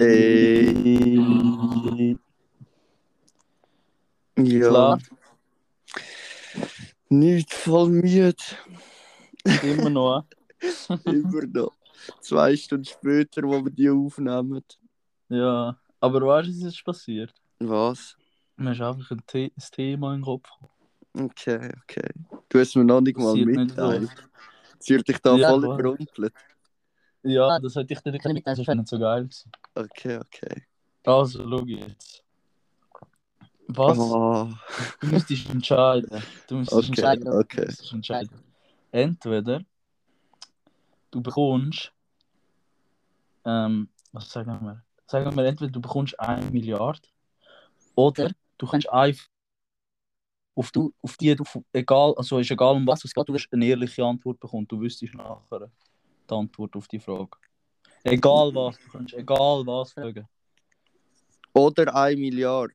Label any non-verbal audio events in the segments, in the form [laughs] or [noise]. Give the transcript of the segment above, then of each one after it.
Ey. Ja, Klar, nicht voll müde. immer noch. [laughs] Immer noch. Zwei Stunden später, wo wir die aufnehmen. Ja, aber weißt du, was ist passiert? Was? Mir ist einfach ein, The ein Thema in den Kopf. Okay, okay. Du hast mir noch nicht mal so. Sie hat dich da Ja, voll überrumpelt. Ja, das hätte ich dir nicht mitteilen, das wäre nicht so geil gewesen. Okay, okay. Also, schau jetzt. Was? Oh, Du müsstest entscheiden. Du müsstest Okay, entscheiden. okay. Du müsstest entscheiden. Entweder du bekommst, ähm, was sagen wir? Sagen wir entweder du bekommst 1 Milliarde oder du kannst einfach auf, du, auf die, du, egal, also ist egal um was es geht, du wirst eine ehrliche Antwort bekommen. Du wüsstest nachher die Antwort auf die Frage. Egal was, du kannst egal was fragen. Oder 1 Milliarde.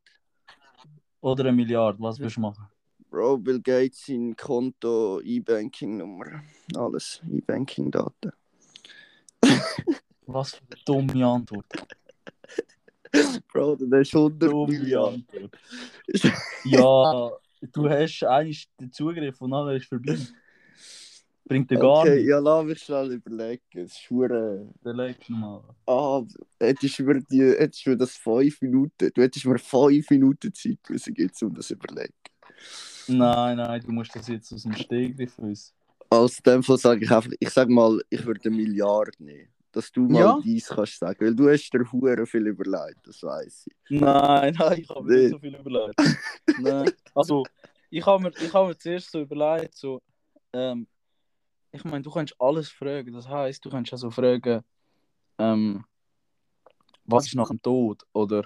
Oder eine Milliarde, was willst du machen? Bro, Bill Gates, sein Konto, E-Banking-Nummer. Alles, E-Banking-Daten. Was für eine dumme Antwort. Bro, das ist 100 Dumme Milliarden. Antwort. Ja, du hast eigentlich den Zugriff und dann ist vorbei. Bringt dir gar Okay, nichts. ja, lass mich schnell überlegen. Es ist hure- Dann leg mal. Ah, hättest du mir, die, hättest du mir das 5 Minuten... Du hättest mir 5 Minuten Zeit müssen geben, um das zu überlegen. Nein, nein, du musst das jetzt aus dem Stegreif wissen. Also in dem Fall sage ich einfach... Ich sag mal, ich würde eine Milliarde nehmen. Dass du mal Ja? dies kannst sagen. Weil du hast dir hure viel überlegt, das weiß ich. Nein, [laughs] nein, ich habe mir nicht so viel überlegt. nein. Also, ich habe mir, ich habe mir zuerst so überlegt, so, ähm, ich meine, du kannst alles fragen. Das heißt, du kannst also fragen, ähm, was ist nach dem Tod? Oder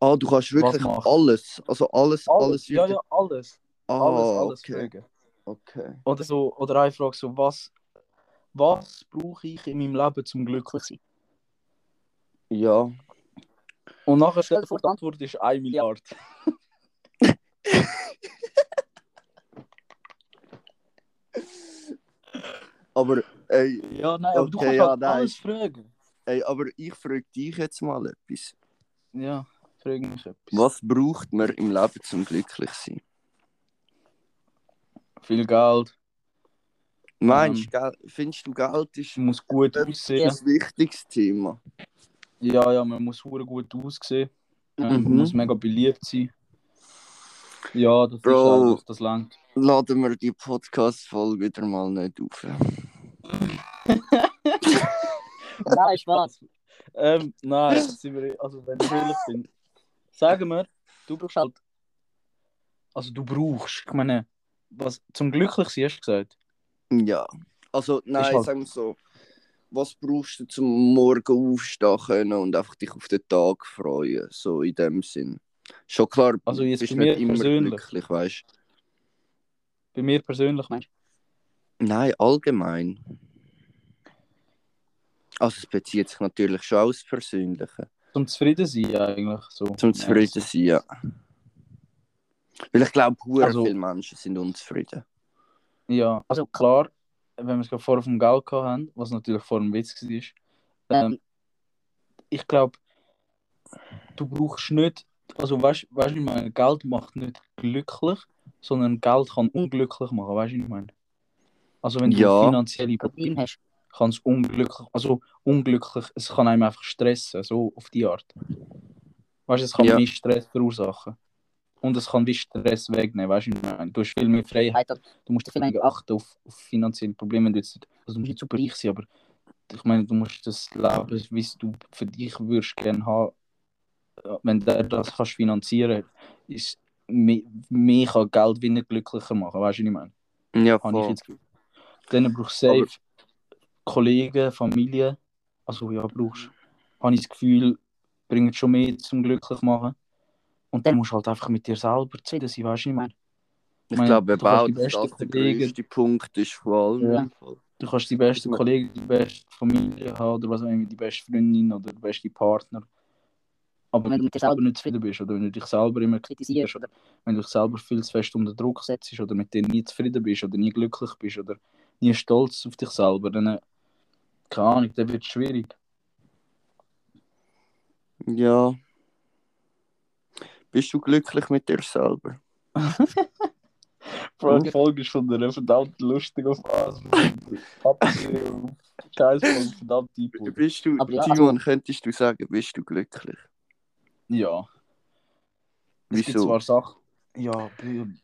Ah, du kannst wirklich alles. Also alles, alles. ja, wird- ja, alles. Ah, alles, alles okay. fragen. okay. Oder so, oder eine Frage so, was, was brauche ich in meinem Leben zum glücklich sein? Ja. Und nachher stell dir vor, die Antwort ist 1 Milliarde. [laughs] Aber, ey, Ja, nein, aber du Okay, kannst ja, halt nein. alles fragen. ey, aber ich frage dich jetzt mal etwas. Ja, frag mich etwas. Was braucht man im Leben zum glücklich sein? Viel Geld, Meinst Ähm. du, findest du, Geld ist du musst gut ein aussehen. wichtiges Thema? Ja, ja, man muss hure gut aussehen. Ähm, Mhm. Man muss mega beliebt sein. Ja, das Bro. ist einfach, das langt. Laden wir die Podcast-Folge wieder mal nicht auf. [laughs] Nein, Spaß. ähm, nein, sind wir, also wenn ich ehrlich bin, sagen wir, du brauchst halt, also du brauchst, ich meine, was zum glücklich sein hast du gesagt. Ja. Also, nein, halt- sagen wir so. Was brauchst du zum Morgen aufstehen können und einfach dich auf den Tag freuen? So in dem Sinn. Schon klar, Also jetzt bist mir nicht immer persönlich. glücklich, weißt Bei mir persönlich meinst du? Nein, allgemein. Also es bezieht sich natürlich schon aufs Persönliche. Zum zufrieden sein eigentlich so. Zum zufrieden sein, ja. Weil ich glaube, Also- viele Menschen sind unzufrieden. Ja, also klar, wenn wir es gerade vorher vom Geld gehabt haben, was natürlich vor dem Witz war, ähm, ich glaube, du brauchst nicht, also weißt du, ich meine, Geld macht nicht glücklich, sondern Geld kann unglücklich machen, weißt du, was ich meine? Also wenn du Ja. finanzielle Probleme hast, kann es unglücklich, also unglücklich, es kann einem einfach stressen, so auf die Art. Weißt du, es kann Ja. mehr Stress verursachen. Und es kann wie Stress wegnehmen, weißt du, was ich meine? Du hast viel mehr Freiheit, du musst viel weniger achten auf, auf finanzielle Probleme. wenn Du, jetzt, also du musst nicht super reich sein, aber ich meine, du musst das Leben, wie du für dich würdest gerne haben, wenn du das kannst finanzieren ist mehr, mehr kann Geld wie nicht glücklicher machen, weißt du, was ich meine? Ja, Habe ich voll. jetzt. Dann brauchst du safe Kollegen, Familie, also ja, brauchst habe ich das Gefühl, bringt schon mehr zum glücklich machen. Und dann musst du halt einfach mit dir selber zufrieden sein, weißt du, ich meine? Ich meine, glaube, du auch, dass besten das der größte Punkt ist von allem. Ja. Du kannst die beste Ich mein- Kollegen, die beste Familie haben oder was auch immer, die beste Freundin oder der beste Partner. Aber wenn du mit dir selber nicht zufrieden bist oder wenn du dich selber immer kritisierst oder wenn du dich selber viel zu fest unter Druck setzt oder mit dir nie zufrieden bist oder nie glücklich bist oder nie stolz auf dich selber, dann, äh, keine Ahnung, dann wird es schwierig. Ja. Bist du glücklich mit dir selber? [laughs] Bro, die Folge ist von einer verdammt lustigen Phase. Scheiß Folge, verdammt. Bist du, Aber ja, Timon, könntest du sagen, bist du glücklich? Ja. Es gibt Wieso? zwar Sachen. Ja,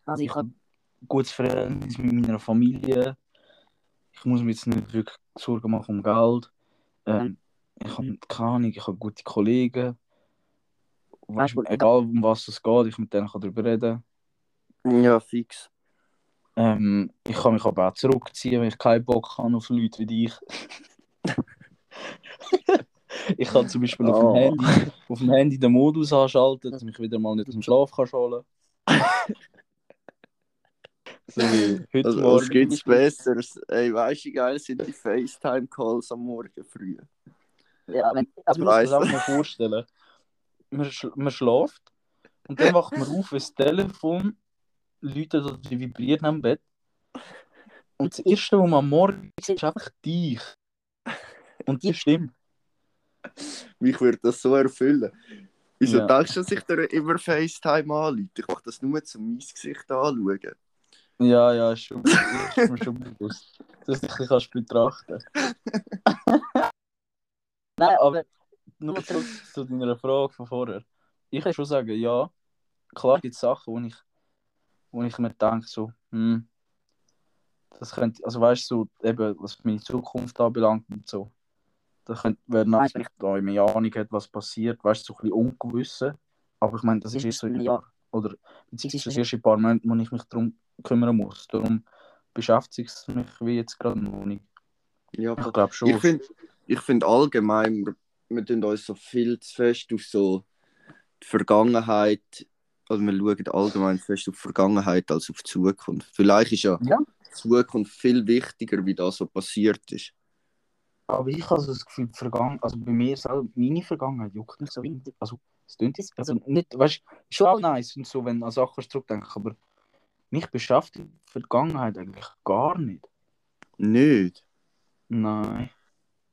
also ich habe ein gutes Verhältnis mit meiner Familie. Ich muss mir jetzt nicht wirklich Sorgen machen um Geld. Ähm, ich habe keine Ahnung, ich habe gute Kollegen. Weißt, du, egal um was es geht, ich mit denen kann darüber reden. Ja, fix. Ähm, ich kann mich aber auch zurückziehen, wenn ich keinen Bock habe auf Leute wie dich. [laughs] ich kann zum Beispiel auf, Oh. dem Handy, auf dem Handy den Modus anschalten, dass ich mich wieder mal nicht aus dem Schlaf kann holen So wie heute Also, Morgen. was gibt's Besseres? Ey, weißt du, wie geil sind die FaceTime-Calls am Morgen früh? Ja, wenn, also man muss sich [laughs] mal vorstellen. Man, sch man schläft und dann wacht man auf, wenn das Telefon läutet oder die vibriert am Bett. Und das Erste, was man am Morgen sieht, ist einfach dich. Und die [laughs] Stimme. [laughs] Mich würde das so erfüllen. Wieso Ja. denkst du, dass ich dir immer FaceTime anrufe? Ich mache das nur zum mein Gesicht anschauen. Ja, ja, ist, schon, ist mir schon bewusst. Dass du dich kannst betrachten [laughs] Nein, aber nur zurück zu deiner Frage von vorher. Ich kann schon sagen, ja, klar gibt es Sachen, wo ich, wo ich mir denke, so, hm, das könnte, also weißt du, so, eben, was meine Zukunft anbelangt und so. Das könnte, wäre nice, wenn ich da eine Ahnung hätte, was passiert, weißt du, so ein bisschen ungewisse. Aber ich meine, das ist erst so in einem Jahr. Oder beziehungsweise das erste paar Monate, wo ich mich darum kümmern muss. Darum beschäftigt es mich wie jetzt gerade noch nicht. Ja, Ich glaube schon. Ich finde ich find allgemein, wir, wir tun uns so viel zu fest auf so die Vergangenheit, also wir schauen allgemein zu fest auf die Vergangenheit als auf die Zukunft. Vielleicht ist ja, Ja. die Zukunft viel wichtiger, wie das so passiert ist. Aber ich habe so das Gefühl, Vergangen also bei mir selber, meine Vergangenheit juckt nicht so richtig. Also, es klingt jetzt, also nicht, weißt du, schon auch nice und so, wenn du an Sachen zurückdenkst, aber mich beschäftigt die Vergangenheit eigentlich gar nicht. Nicht? Nein.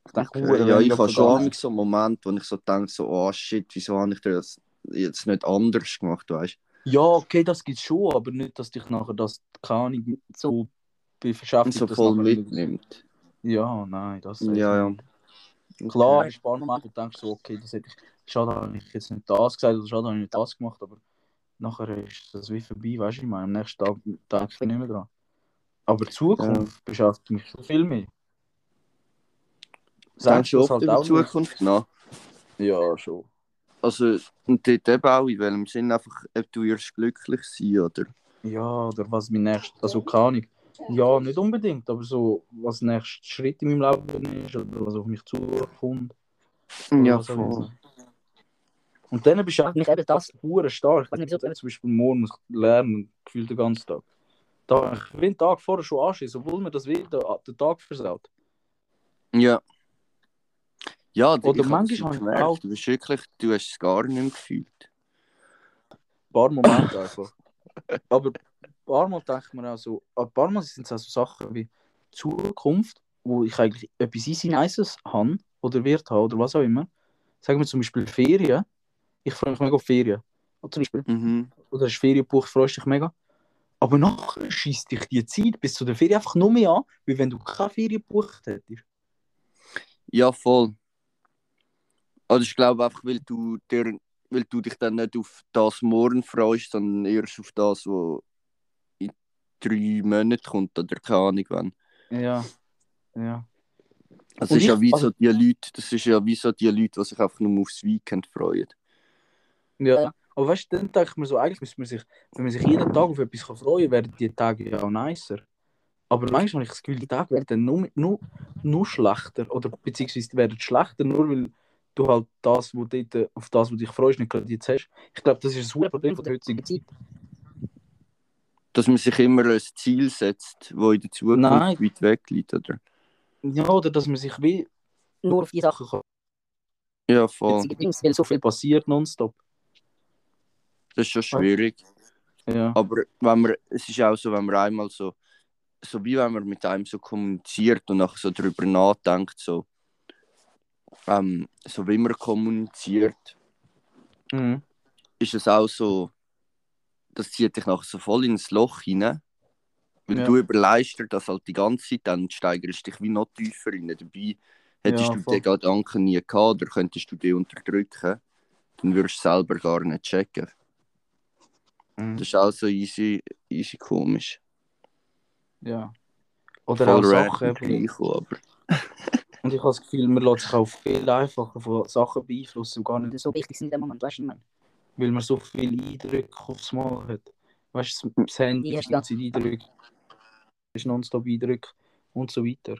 Ich denke, Okay. Ja, wenig ich habe schon so einen Moment, wo ich so denke, so, oh shit, wieso habe ich das jetzt nicht anders gemacht, weißt Ja, okay, das gibt es schon, aber nicht, dass dich nachher das, keine Ahnung, so beschäftigt. So dass voll mitnimmt. Ja, nein, das Ja, ja. Klar, ist Momente, wo du denkst so, okay, das hätte ich, schade, habe ich jetzt nicht das gesagt oder schade, habe ich nicht das gemacht, aber nachher ist das wie vorbei, weißt du, ich meine, am nächsten Tag denke ich nicht mehr dran. Aber die Zukunft beschäftigt mich schon viel mehr. Denkst du oft über die Zukunft nach? Ja, schon. Also, und dort eben auch, in welchem Sinn einfach, ob du wirst glücklich sein, oder? Ja, oder was mein nächstes, also keine Ahnung. Ja, nicht unbedingt, aber so, was der nächste Schritt in meinem Leben ist oder was auf mich zukommt. Ja, voll. Und dann beschäftigt mich eben das hure stark. Wenn ich zum Beispiel morgen muss lernen, gefühlt den ganzen Tag. Da ich will den Tag vorher schon anschissen, obwohl mir das wieder den Tag versaut. Ja. Ja, Oder ich manchmal das habe ich gemerkt. auch- Du bist wirklich, du hast es gar nicht mehr gefühlt. Ein paar Momente einfach. [laughs] Aber paar Mal ich mir auch so, ein paar Mal sind es auch so Sachen wie Zukunft, wo ich eigentlich etwas easy nices habe oder wird haben oder was auch immer. Sagen wir zum Beispiel Ferien. Ich freue mich mega auf Ferien. Oder zum Beispiel. Mhm. Oder hast Ferienbuch, freust dich mega. Aber nachher schießt dich die Zeit bis zu der Ferien einfach nur mehr an, wie wenn du keine Ferien gebucht hättest. Ja, voll. Also ich glaube einfach, weil du, dir, weil du dich dann nicht auf das morgen freust, sondern erst auf das, was drei Monaten kommt oder keine Ahnung wann. Ja. Ja. Das Und ist ja ich- wie also- so die Leute, das ist ja wie so die Leute, die sich einfach nur aufs Weekend freuen. Ja. Aber weißt du, dann denke ich mir so, eigentlich müsste man sich, wenn man sich jeden Tag auf etwas freuen kann, werden die Tage ja auch nicer. Aber manchmal habe ich das Gefühl, die Tage werden dann nur, nur, nur schlechter. Oder beziehungsweise die werden schlechter, nur weil du halt das, wo dort, auf das, was dich freust, nicht gerade jetzt hast. Ich glaube, das ist ein super Problem von der heutigen Zeit. Dass man sich immer ein Ziel setzt, das in der Zukunft Nein. weit weg liegt, oder? Ja, oder dass man sich wie nur auf die Sachen kann. Ja, voll. Jetzt, weil so viel passiert nonstop. Das ist schon schwierig. Ja. Aber wenn man, es ist auch so, wenn man einmal so, so wie wenn man mit einem so kommuniziert und nachher so darüber nachdenkt, so, ähm, so wie man kommuniziert, Mhm. ist es auch so, das zieht dich nachher so voll ins Loch hinein. Weil Ja. du überleist dir das halt die ganze Zeit, dann steigerst du dich wie noch tiefer rein. Dabei hättest Ja, du voll. den Gedanken nie gehabt oder könntest du den unterdrücken, dann würdest du selber gar nicht checken. Mhm. Das ist auch so easy, easy komisch. Ja. Oder auch Voll Sachen. random eben. gleich, aber [laughs] Und ich habe das Gefühl, man lässt sich auch viel einfacher von Sachen beeinflussen, die gar nicht so wichtig sind in dem Moment, weißt du, ich meine. Weil man so viele Eindrücke aufs Mal hat. Weißt du, das Handy Ja, ist die ganze Eindrücke, ist nonstop Eindrücke und so weiter.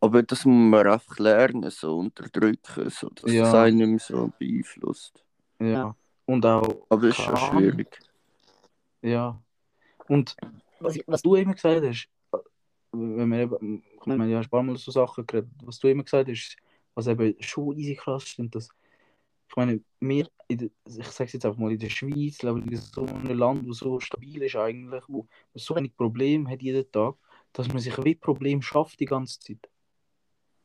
Aber das muss man einfach lernen, so unterdrücken, so, dass Ja. das einen nicht mehr so beeinflusst. Ja. Und auch, Aber das ist schon schwierig. ja. Und Was, was du immer gesagt hast, wenn wir eben, ich meine, ja, ein paar Mal so Sachen geredet, was du immer gesagt hast, was eben schon easy krass stimmt, dass, ich meine, wir, der, ich sage jetzt einfach mal, in der Schweiz, leben in so einem Land, wo so stabil ist eigentlich, wo so wenig Probleme hat jeden Tag, dass man sich wie Problem schafft die ganze Zeit.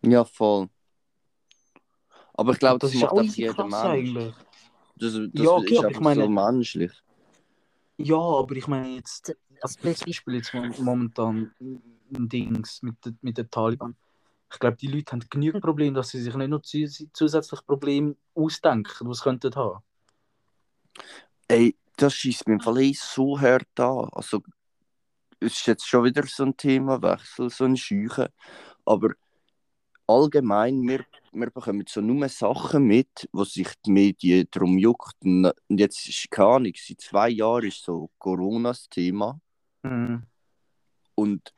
Ja, voll. Aber ich glaube, das das, ist macht auch jeder Mensch. eigentlich. Das, das Ja, okay, ist einfach ich meine- so menschlich. Ja, aber ich meine jetzt, als Beispiel jetzt mo- momentan ein Dings mit, mit den Taliban. Ich glaube, die Leute haben genügend Probleme, dass sie sich nicht noch zus zusätzliche Probleme ausdenken, die sie könnten haben. Ey, das schießt mir im Fall eh so hart an. Also, es ist jetzt schon wieder so ein Themawechsel, so ein Scheuchen. Aber allgemein, wir, wir bekommen so nur Sachen mit, wo sich die Medien darum juckt. Und und jetzt ist keine Ahnung, seit zwei Jahren ist so Corona das Thema. Mhm. Und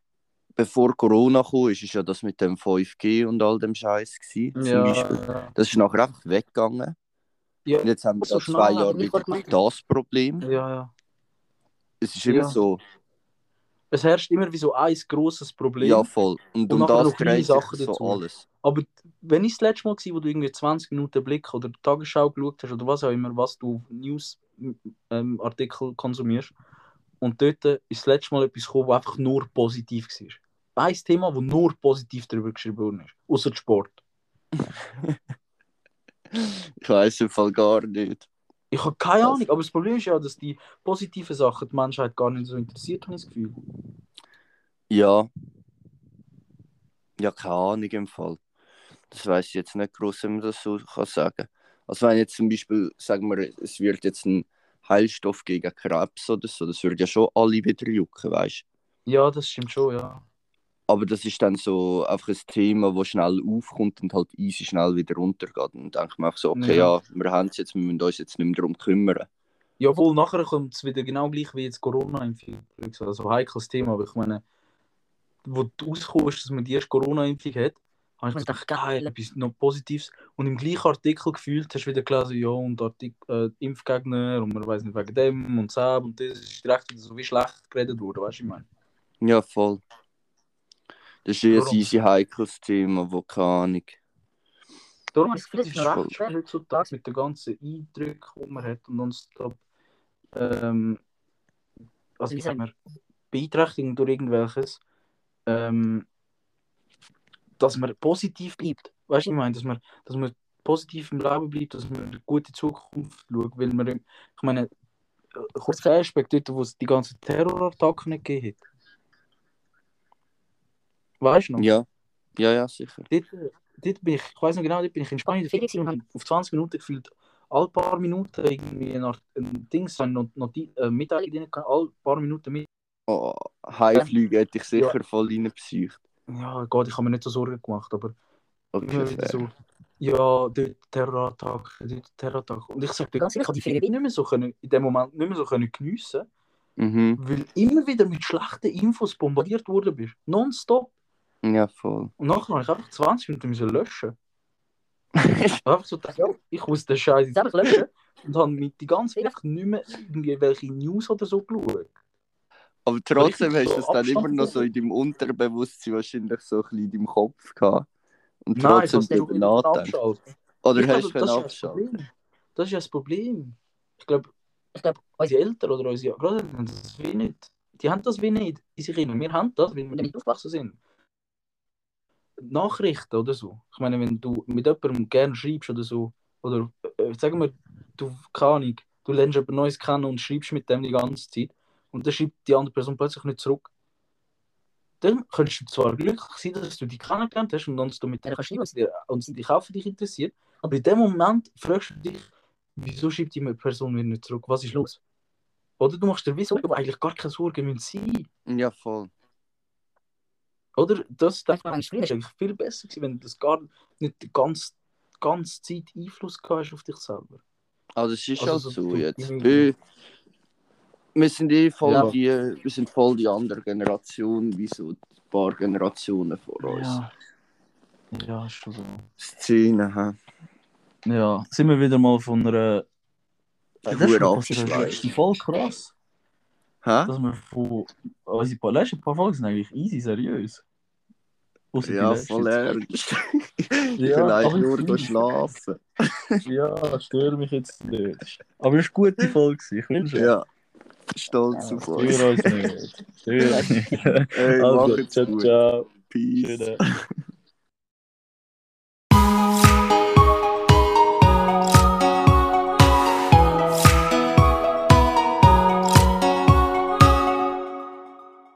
bevor Corona kam, ist es ja das mit dem 5G und all dem Scheiß gewesen, Ja. Das ist nachher einfach weggegangen. Ja, Und jetzt haben wir so seit zwei nicht wieder das Problem. ja, ja. Es ist immer Ja. so, Es herrscht immer wie so ein grosses Problem. ja voll. Und Und um das dreht Sachen so dazu. alles. Aber wenn ich das letzte Mal war, wo du irgendwie 20 Minuten Blick oder Tagesschau geschaut hast oder was auch immer, was du News-Artikel konsumierst, und dort ist das letzte Mal etwas gekommen, was einfach nur positiv war. Ein Thema, wo nur positiv darüber geschrieben worden ist. Außer Sport. Ich weiß im Fall gar nicht. Ich habe keine Was? Ahnung, aber das Problem ist ja, dass die positiven Sachen die Menschheit gar nicht so interessiert, habe ich das Gefühl. Ja. Ja, keine Ahnung im Fall. Das weiß ich jetzt nicht groß, wenn man das so kann sagen. Also wenn jetzt zum Beispiel, sagen wir, es wird jetzt ein Heilstoff gegen Krebs oder so, das würde ja schon alle wieder jucken, weißt du? Ja, das stimmt schon, ja. Aber das ist dann so einfach ein Thema, das schnell aufkommt und halt easy schnell wieder runtergeht. Und dann denkt man auch so, okay, Ja. ja, wir haben es jetzt, wir müssen uns jetzt nicht mehr darum kümmern. Ja, wohl nachher kommt es wieder genau gleich wie jetzt Corona-Impfung. Also heikles Thema, aber ich meine, wo du rauskommst, dass man die erste Corona-Impfung hat, habe ich mir gedacht, geil, etwas noch Positives. Und im gleichen Artikel gefühlt hast du wieder gelesen, ja, und Artik äh, Impfgegner und man weiß nicht wegen dem und so und das ist direkt wieder so wie schlecht geredet worden, weißt du, ich meine. Ja, voll. Das ist eh ein easy heikles Thema, wo keine Ahnung. Darum ist es recht voll- schwer heutzutage mit den ganzen Eindrücken, die man hat und nonstop ähm, also Wie sagen- man, Beeinträchtigung durch irgendwelches, ähm, dass man positiv bleibt. Weißt du, ich meine, dass man, dass man positiv im Leben bleibt, dass man eine gute Zukunft schaut, weil man, ich meine, äh, kurz kein Aspekt dort, wo es die ganzen Terrorattacken nicht gegeben hat. Weißt du noch? Ja, ja, ja, sicher. Dort, dort bin ich, ich weiß noch genau, dort bin ich in Spanien und habe auf 20 Minuten gefühlt, alle paar Minuten irgendwie ein, Art- ein Ding, so eine Not- Noti- äh, Mitteilung drin, alle paar Minuten mit. Oh, Haiflüge hätte ich sicher voll reingepsycht. Ja, Gott, ich habe mir nicht so Sorgen gemacht, aber Okay, so. Ja, dort Terrorattack, dort Terrorattack. Und ich sage dir ganz ehrlich, ich habe die Ferien nicht mehr so können, in dem Moment nicht mehr so können geniessen, Mhm. weil immer wieder mit schlechten Infos bombardiert worden bist. Nonstop. Ja, voll. Und nachher habe ich einfach 20 Minuten müssen löschen. [laughs] Einfach so gedacht, ja, ich muss den Scheiß jetzt einfach löschen. Und habe mit die ganze Zeit einfach nicht mehr irgendwelche News oder so geschaut. Aber trotzdem hast du so es dann immer noch so in deinem Unterbewusstsein wahrscheinlich so ein bisschen in deinem Kopf gehabt. Und Nein, ich trotzdem habe es darüber nachdenken. Oder Ich hast du können das ist ja das abschalten? Problem. Das ist ja das Problem. Ich glaube, Ich glaube, unsere Eltern oder unsere Großeltern haben das wie nicht. Die haben das wie nicht in sich. Wir haben das, weil wir damit aufgewachsen sind. Nachrichten oder so. Ich meine, wenn du mit jemandem gerne schreibst oder so, oder äh, sagen wir, du, keine Ahnung, du lernst jemand Neues kennen und schreibst mit dem die ganze Zeit und dann schreibt die andere Person plötzlich nicht zurück. Dann könntest du zwar glücklich sein, dass du die kennengelernt hast und dann du mit denen kannst schreiben und sie dir- und sie dich auch für dich interessiert, aber in dem Moment fragst du dich, wieso schreibt die Person mir nicht zurück? Was ist los? Oder du machst dir wieso, aber eigentlich gar keine Sorgen müssen sein. Ja, voll. Oder? Das denke ich, ist eigentlich viel besser gewesen, wenn du das gar nicht die ganze, ganze Zeit Einfluss gehabt hast auf dich selber. Also es ist Also halt so jetzt. die- Wir, wir sind eh voll Ja. die, wir sind voll die andere Generation, wie so ein paar Generationen vor uns. Ja. Ja, ist schon so. Szene, hä? Ja, sind wir wieder mal von einer. Die Das ist schon voll krass, Hä? dass wir von. Unsere paar, letzten paar Folgen sind eigentlich easy seriös. Ausser Ja, voll ernst. [laughs] [laughs] Ja, aber nur find's- schlafen. Ja, stör mich jetzt nicht. Aber es war eine gute Folge, ich wünsche. Ja. Stolz auf uns. Stör uns nicht. Stör [laughs] uns nicht. Hey, Also, ciao, gut. ciao. Peace.